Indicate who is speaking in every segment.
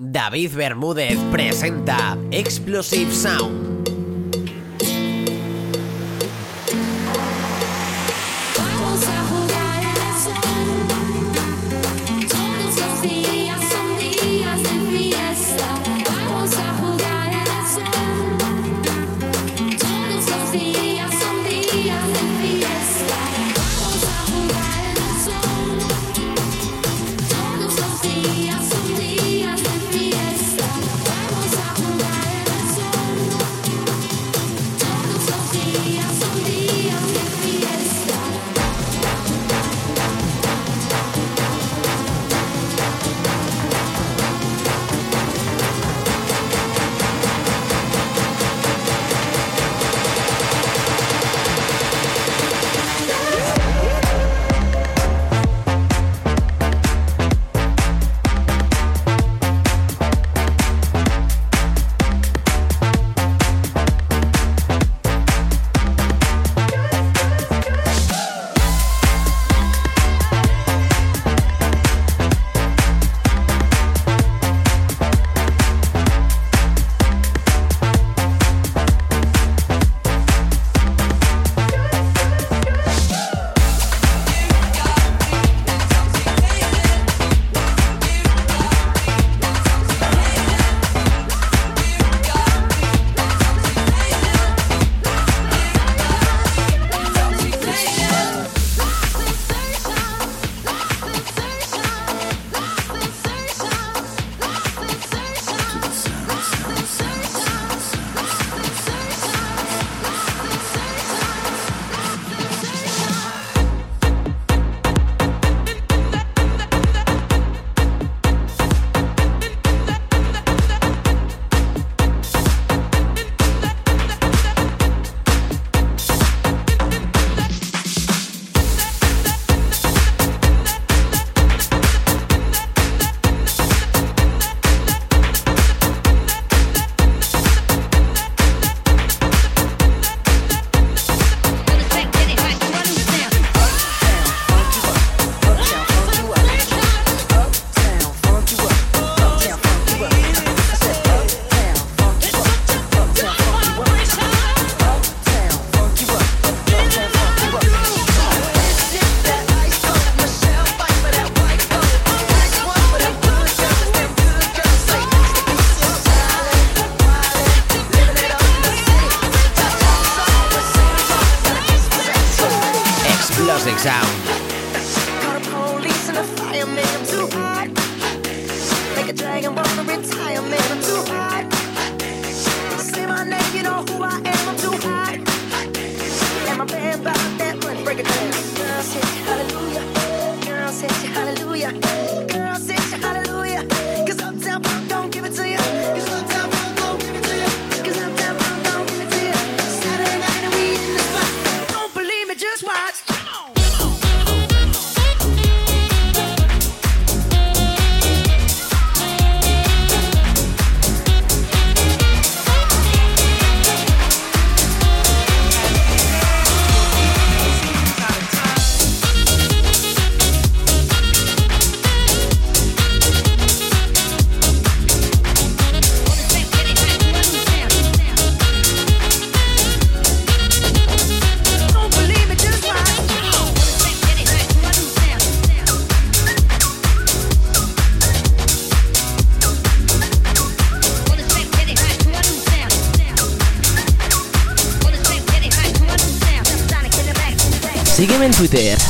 Speaker 1: David Bermúdez presenta Explosive Sound.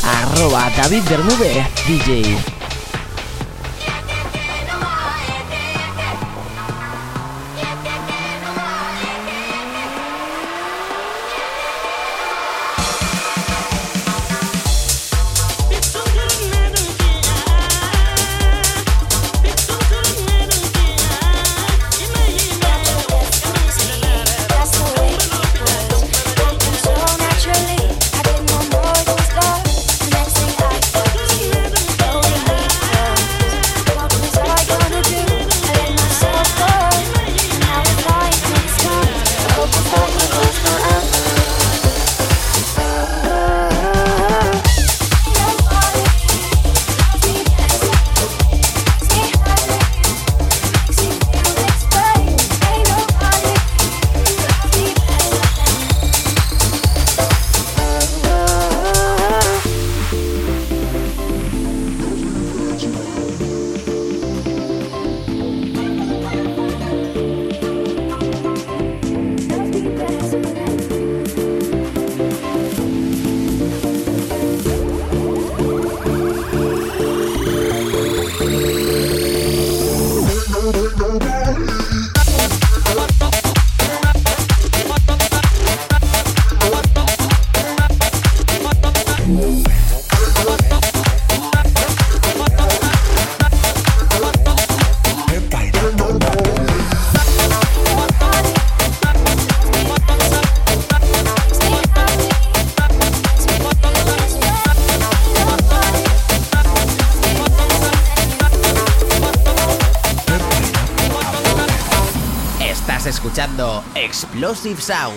Speaker 1: Arroba David Bermúdez DJ.
Speaker 2: Explosive Sound.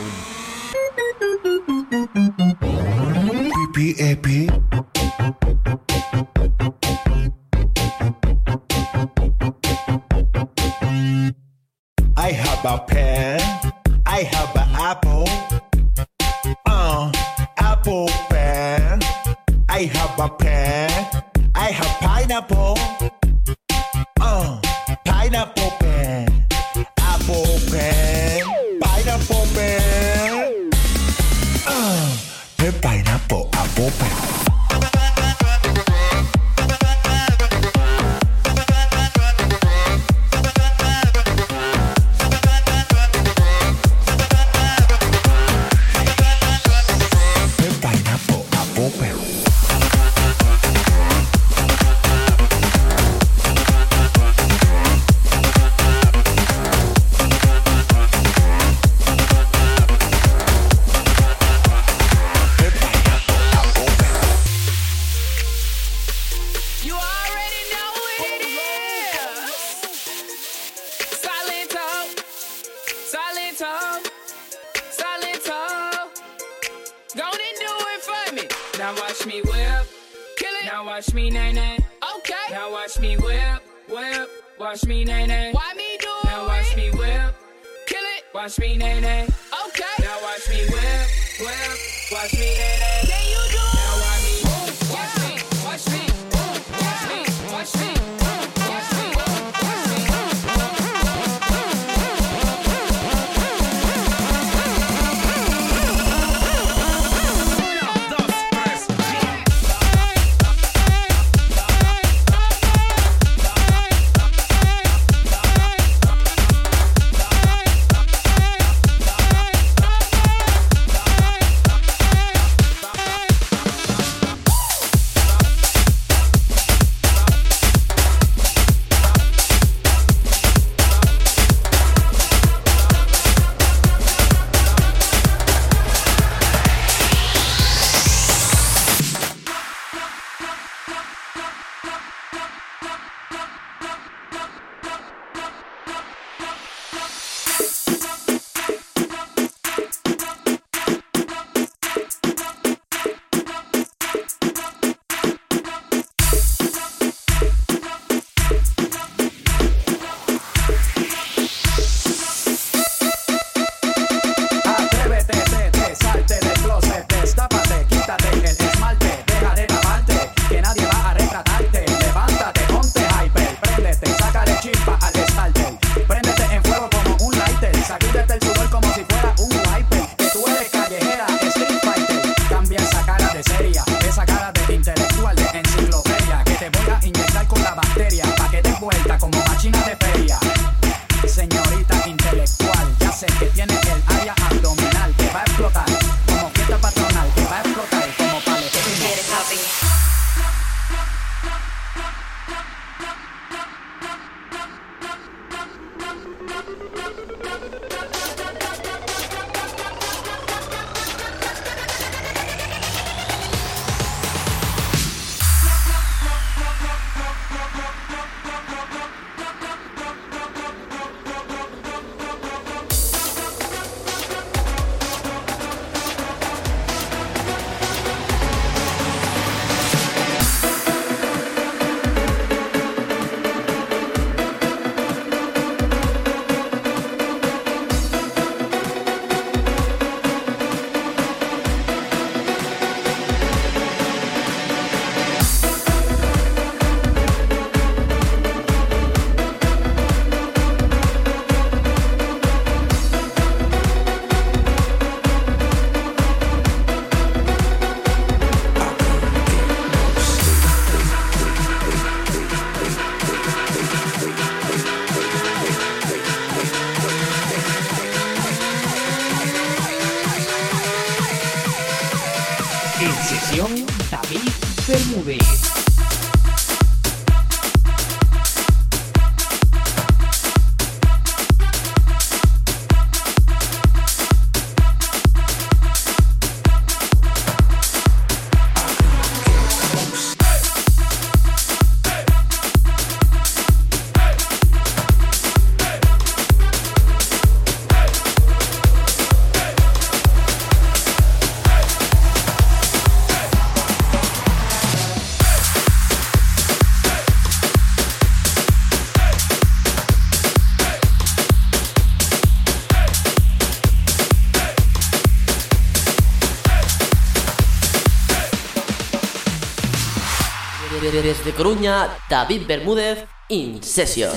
Speaker 3: Now watch me whip. Kill it. Now watch me nay nay. Okay. Now watch me whip, whip. Watch me nay nay. Why me do it? Now watch me whip. Kill
Speaker 4: it. Watch me nay nay. Okay.
Speaker 5: Now watch me whip, whip. Watch me nay nay. Desde Coruña, David Bermúdez, In Session.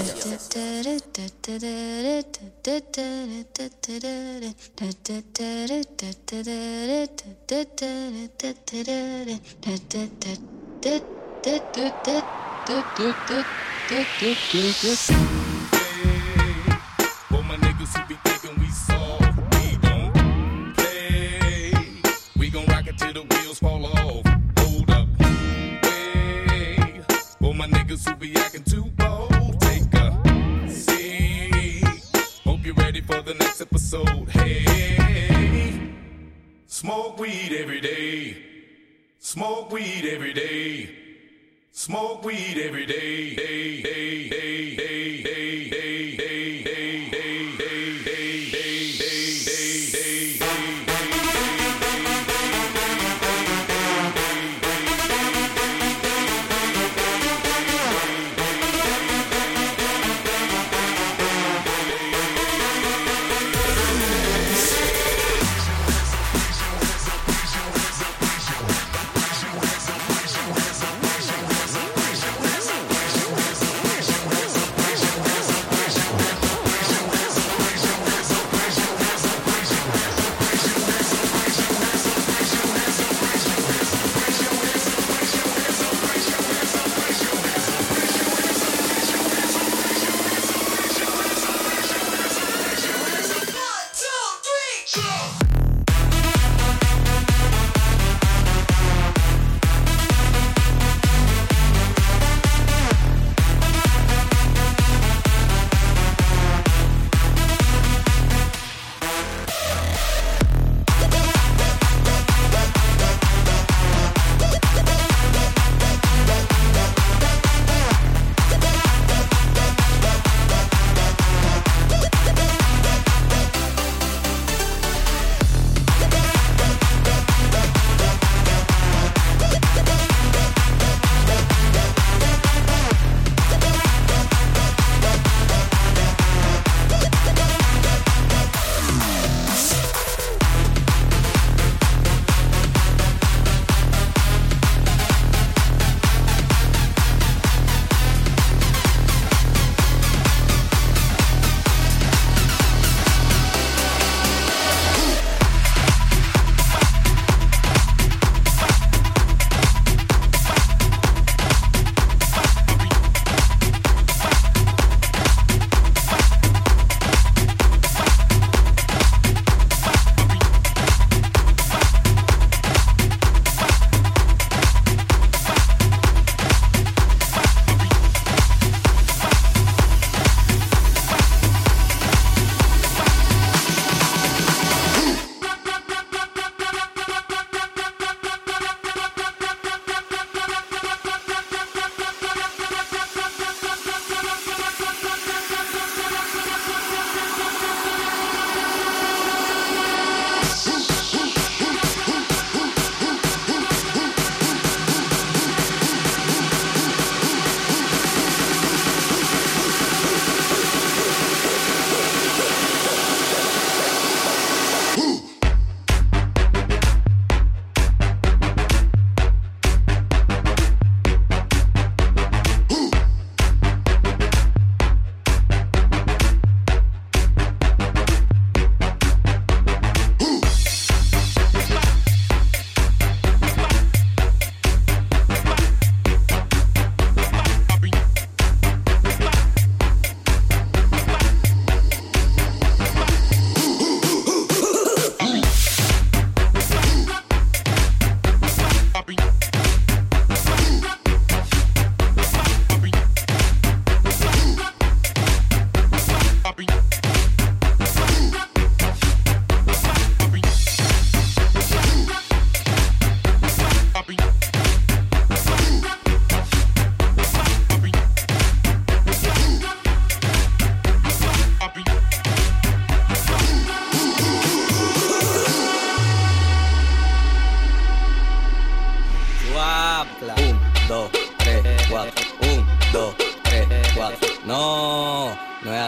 Speaker 5: weed every day. day,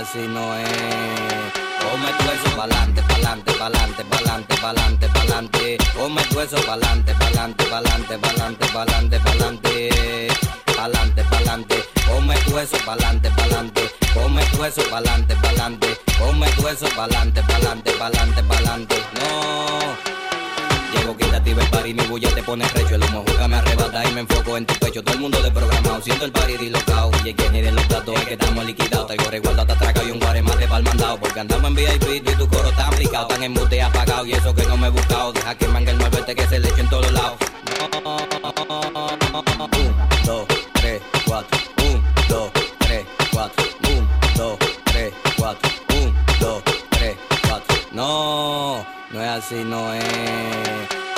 Speaker 6: así no es. Come tu eso pa'lante, pa'lante, pa'lante, pa'lante, pa'lante, pa'lante. Come tu eso pa'lante, pa'lante, pa'lante, pa'lante, pa'lante, pa'lante. pa'lante, pa'lante. Come tu eso pa'lante, pa'lante. Come tu eso pa'lante, pa'lante. Come tu eso pa'lante, pa'lante, pa'lante, pa'lante. No. Llego equitativa el party, mi bulla te pone recho. El humo juega me arrebata y me enfoco en tu pecho. Todo el mundo de programado, siento el party dislocado. Y quien de los datos es que estamos liquidados. Traigo resguardo, te atraca y un guaremate pa'l mandado. Porque andamos en VIP y tu coro está aplicado. Tan en mute apagado y eso que no me he buscado. Deja que mangue el muévete que se le eche en todos lados. Un, dos, tres, cuatro. Un, dos, tres, cuatro. Un, dos, tres, cuatro. Un, dos, tres, cuatro. No, no es así, no es.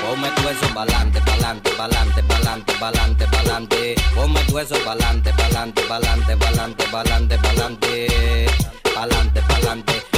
Speaker 6: Ponme tu eso pa'lante, pa'lante, pa'lante, pa'lante, pa'lante, pa'lante. Ponme tu eso pa'lante, pa'lante, pa'lante, pa'lante, pa'lante, pa'lante. Pa'lante, pa'lante.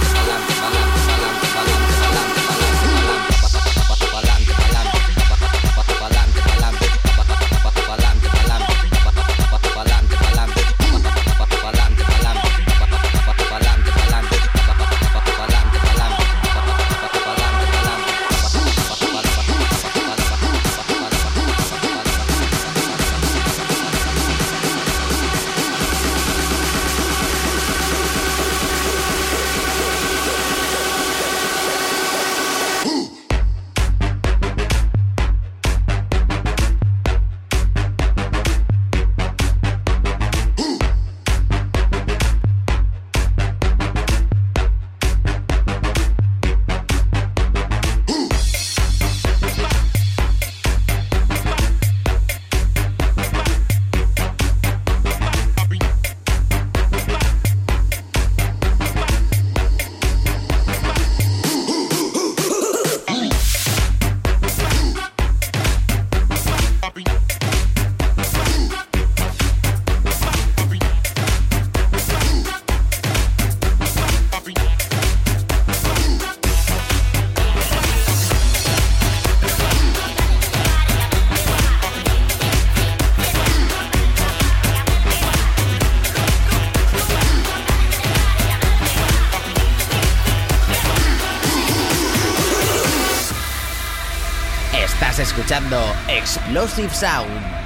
Speaker 6: Estás escuchando
Speaker 7: Explosive Sound.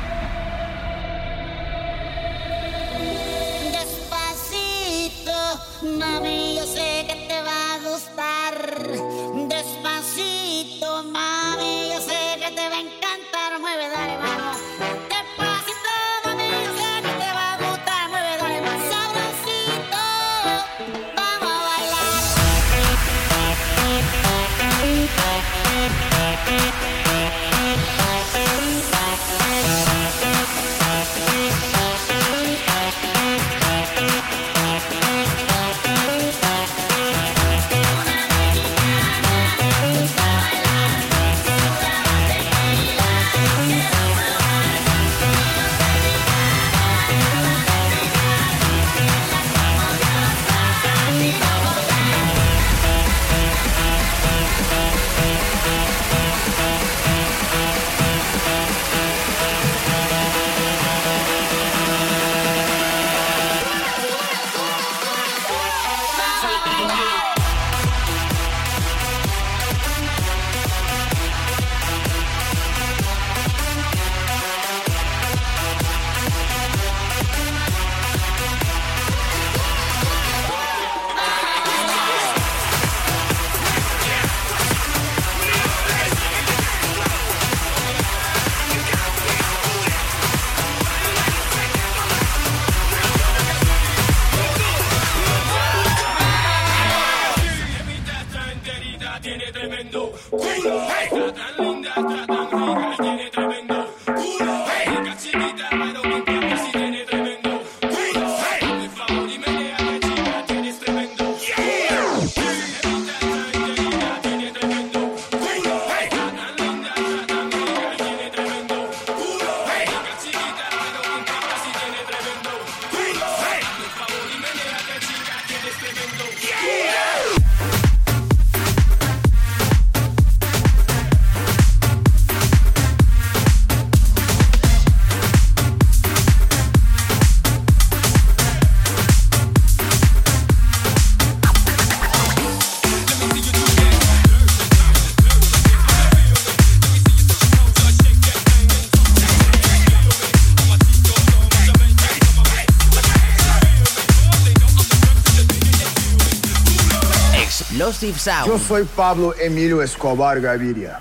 Speaker 8: Yo soy Pablo Emilio Escobar Gaviria.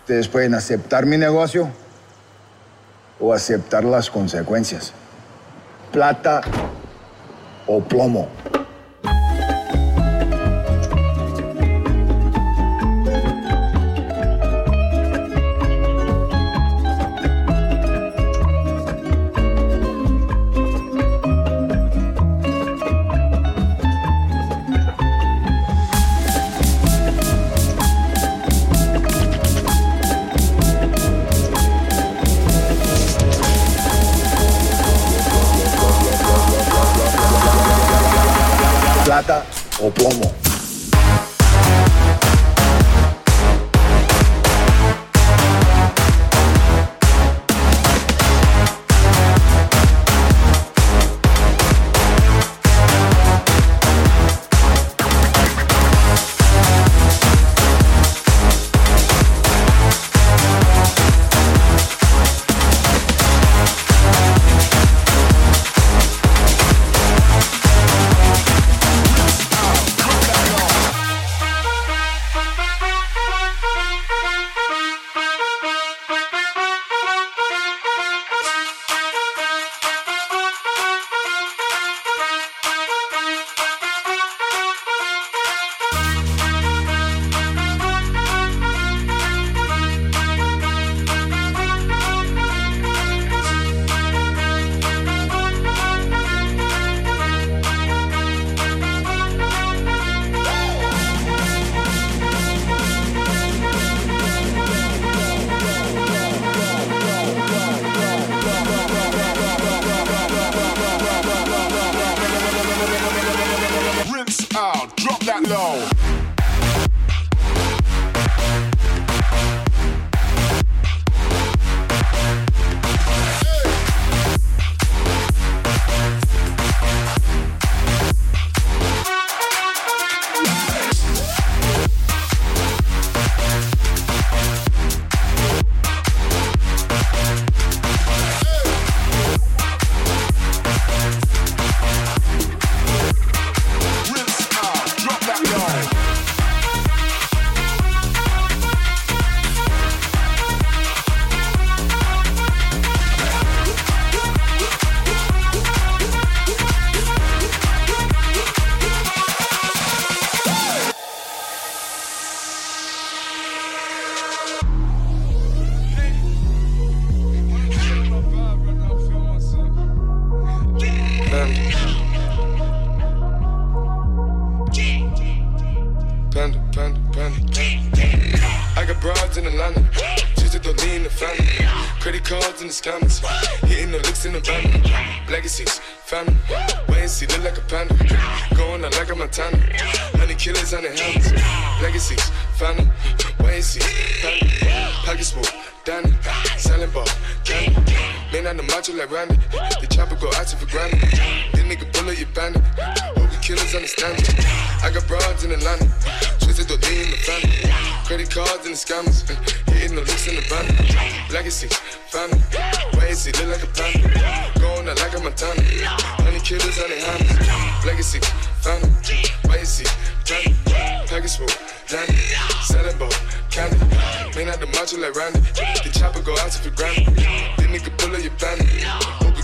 Speaker 8: Ustedes pueden aceptar mi negocio o aceptar las consecuencias. Plata o plomo.
Speaker 9: In Atlanta. Just to the lean the family. Credit cards and the scammers. Hitting the licks in the van. Legacies, family. Wait see, look like a panda. Going out like a Montana. Honey killers on the helmets. Legacies, family. Wait see, family. Pockets full, Danny. Selling ball, candy. Man on the macho like Randy. The chopper go out for granted. This nigga bullet, you bandit. Killers understand it. I got broads in Atlanta. Twisted the lean in the family. Credit cards and the scammers. Hitting the licks in the van. Legacy, family. And see, look like a panda. Going out like a Montana. Honey killers on their hands. Legacy, family. And see, family. Package full, Danny. Selling ball, candy. Man out the macho like Randy. The chopper go out to for granted. This nigga bullet, you bandit.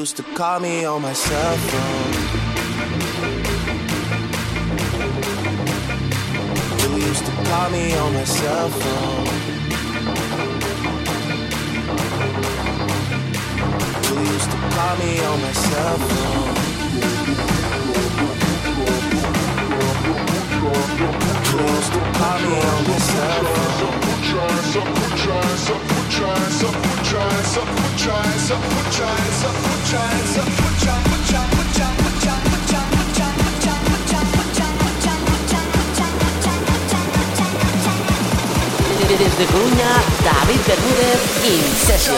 Speaker 10: used to call me on my cell phone. You used to
Speaker 11: call me on my cell phone. You used to call me on my cell phone. You used to call me on my cell phone.
Speaker 12: Desde Coruña, David Bermúdez in session.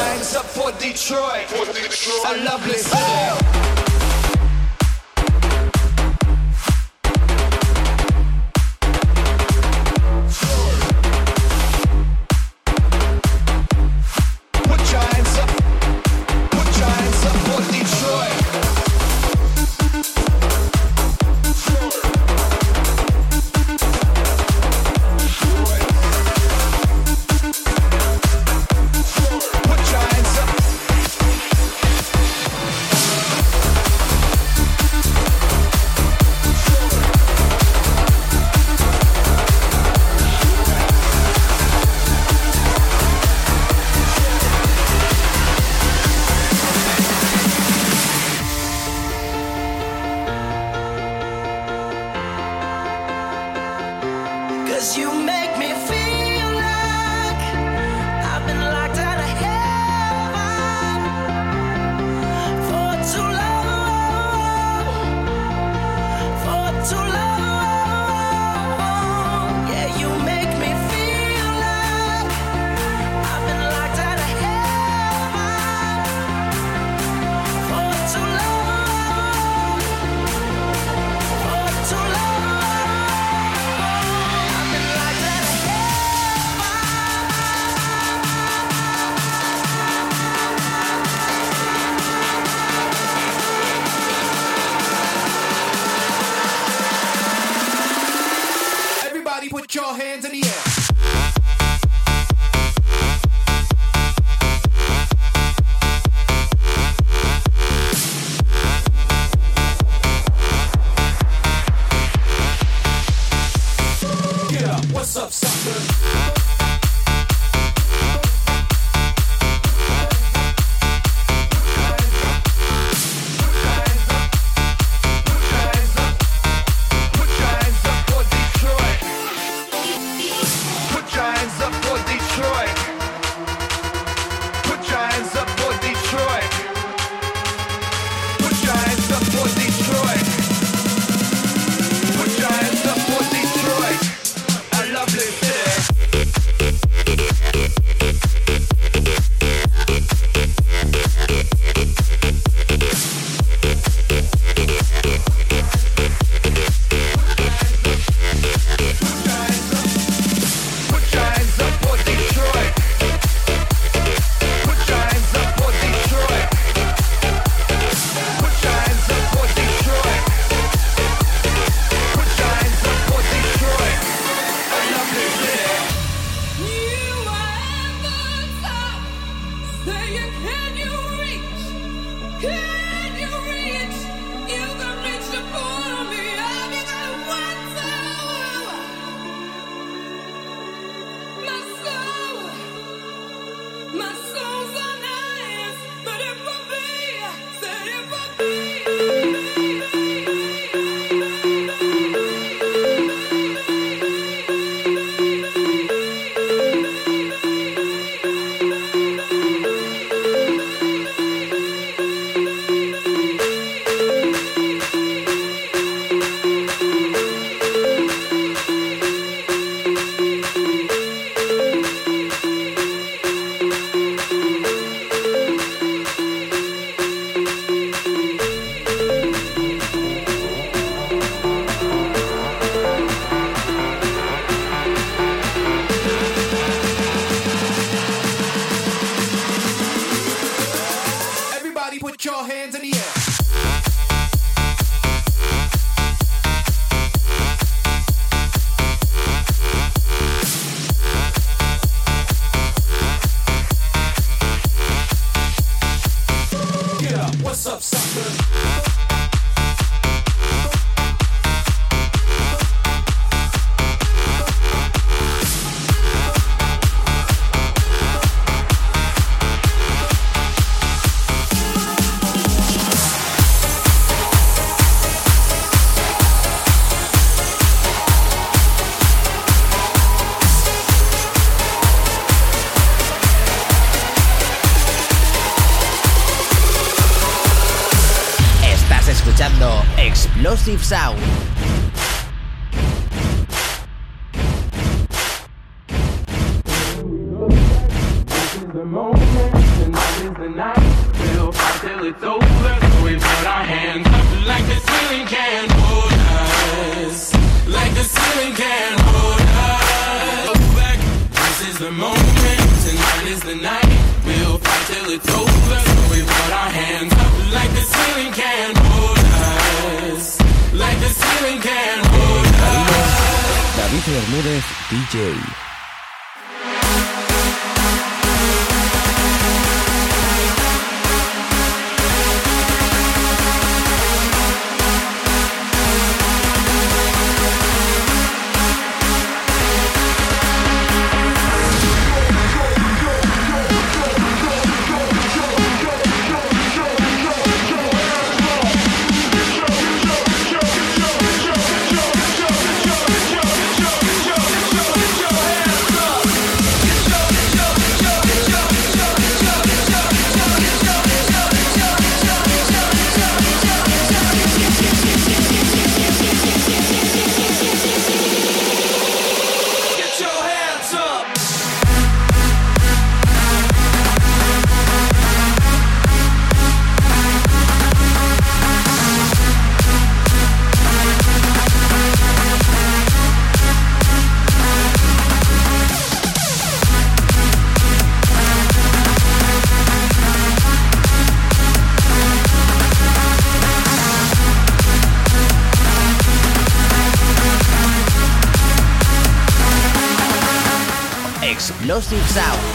Speaker 11: For Detroit, for Detroit. I love this. What's up, sucker? Explosive Sound. Bermúdez, DJ. Explosive Sound.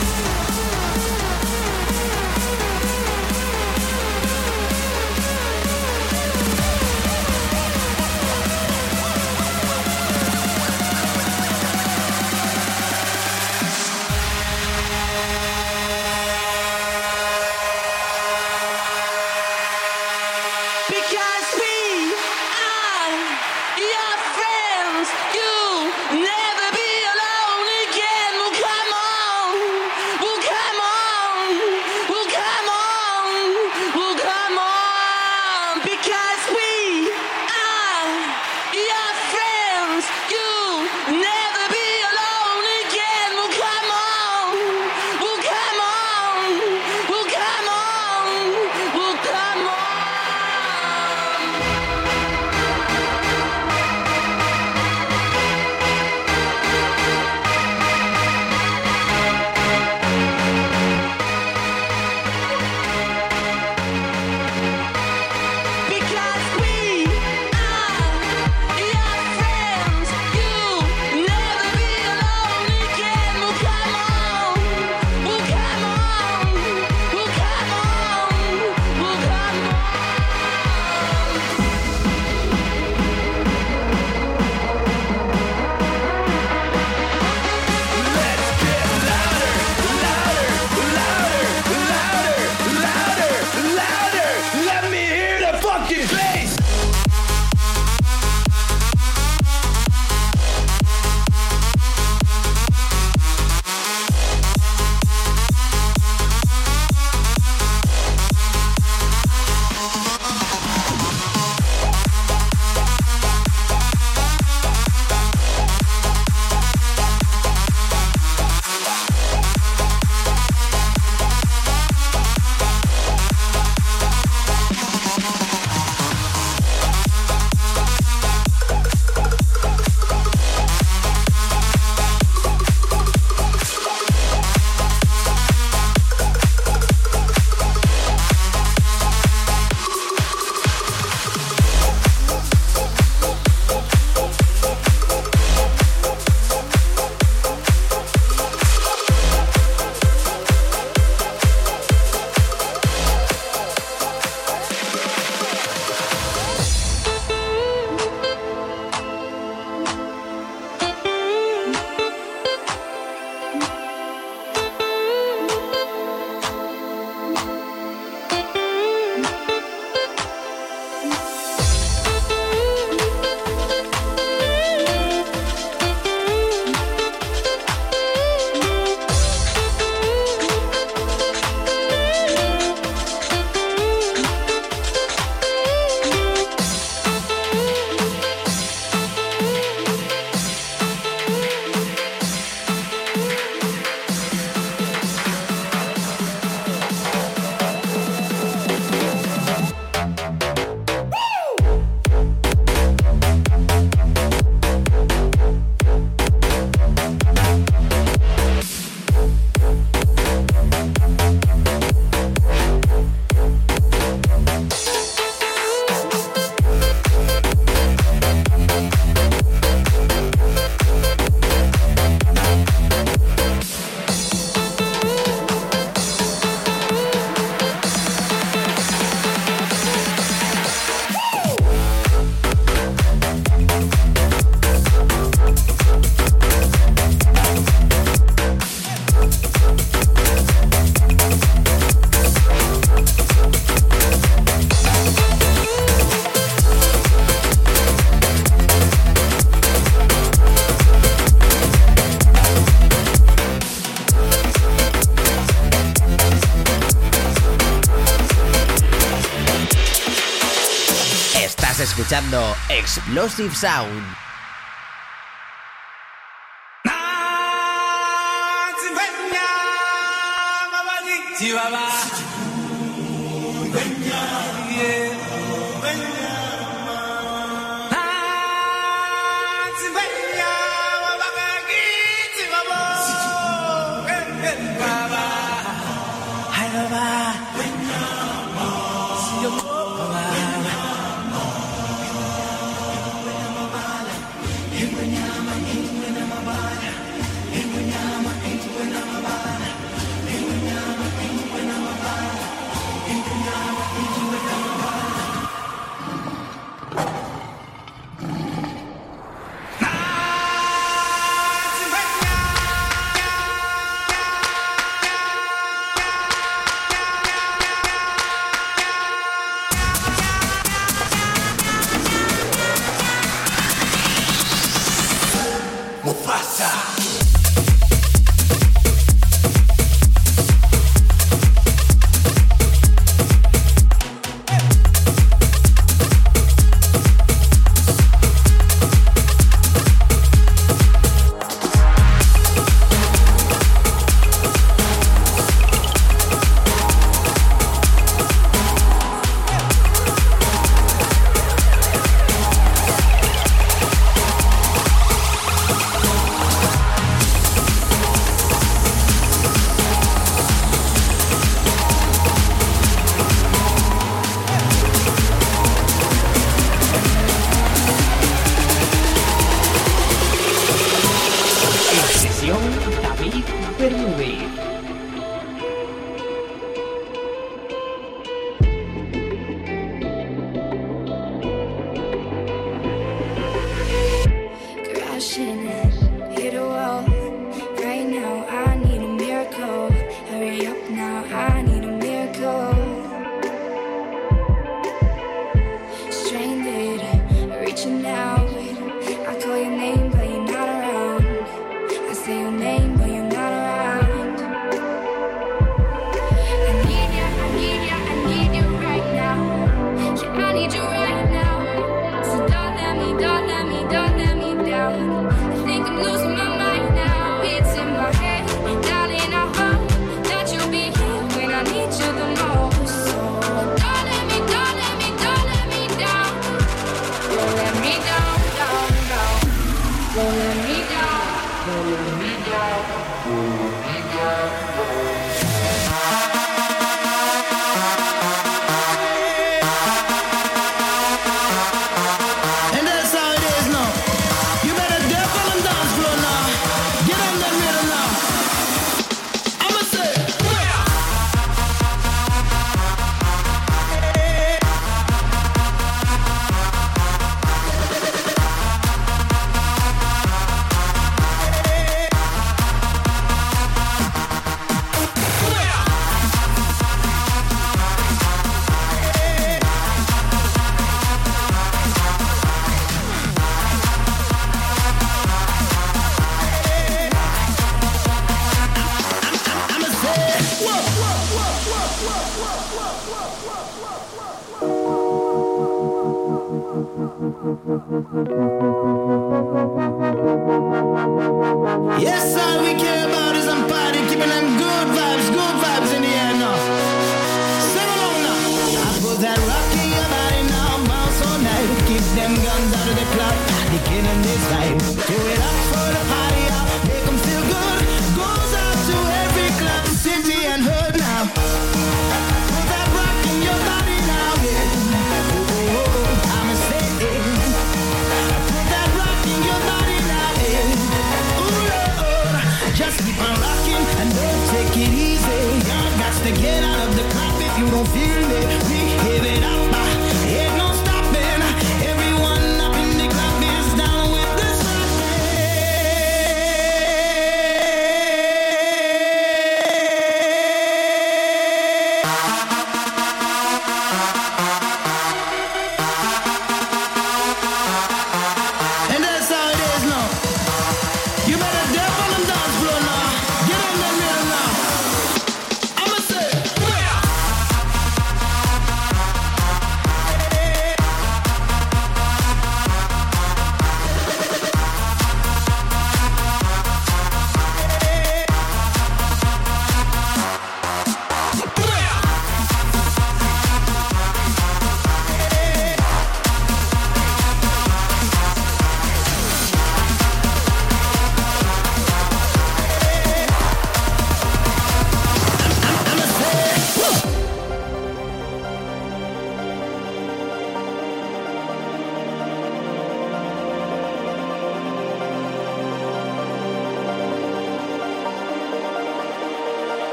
Speaker 11: Explosive Sound. Stop. them guns out of the beginning this. Do it up for the party, up, make them feel good. Goes out to every club, city and hood now. Put that rock in your
Speaker 1: body
Speaker 10: now, yeah. Oh, oh, oh, I'm a. Put that rock in your body now, yeah. Lord. Oh, oh. Just keep on rocking and don't take it easy. Got to get out of the club if you don't feel it. We give it up.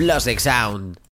Speaker 13: Explosive Sound.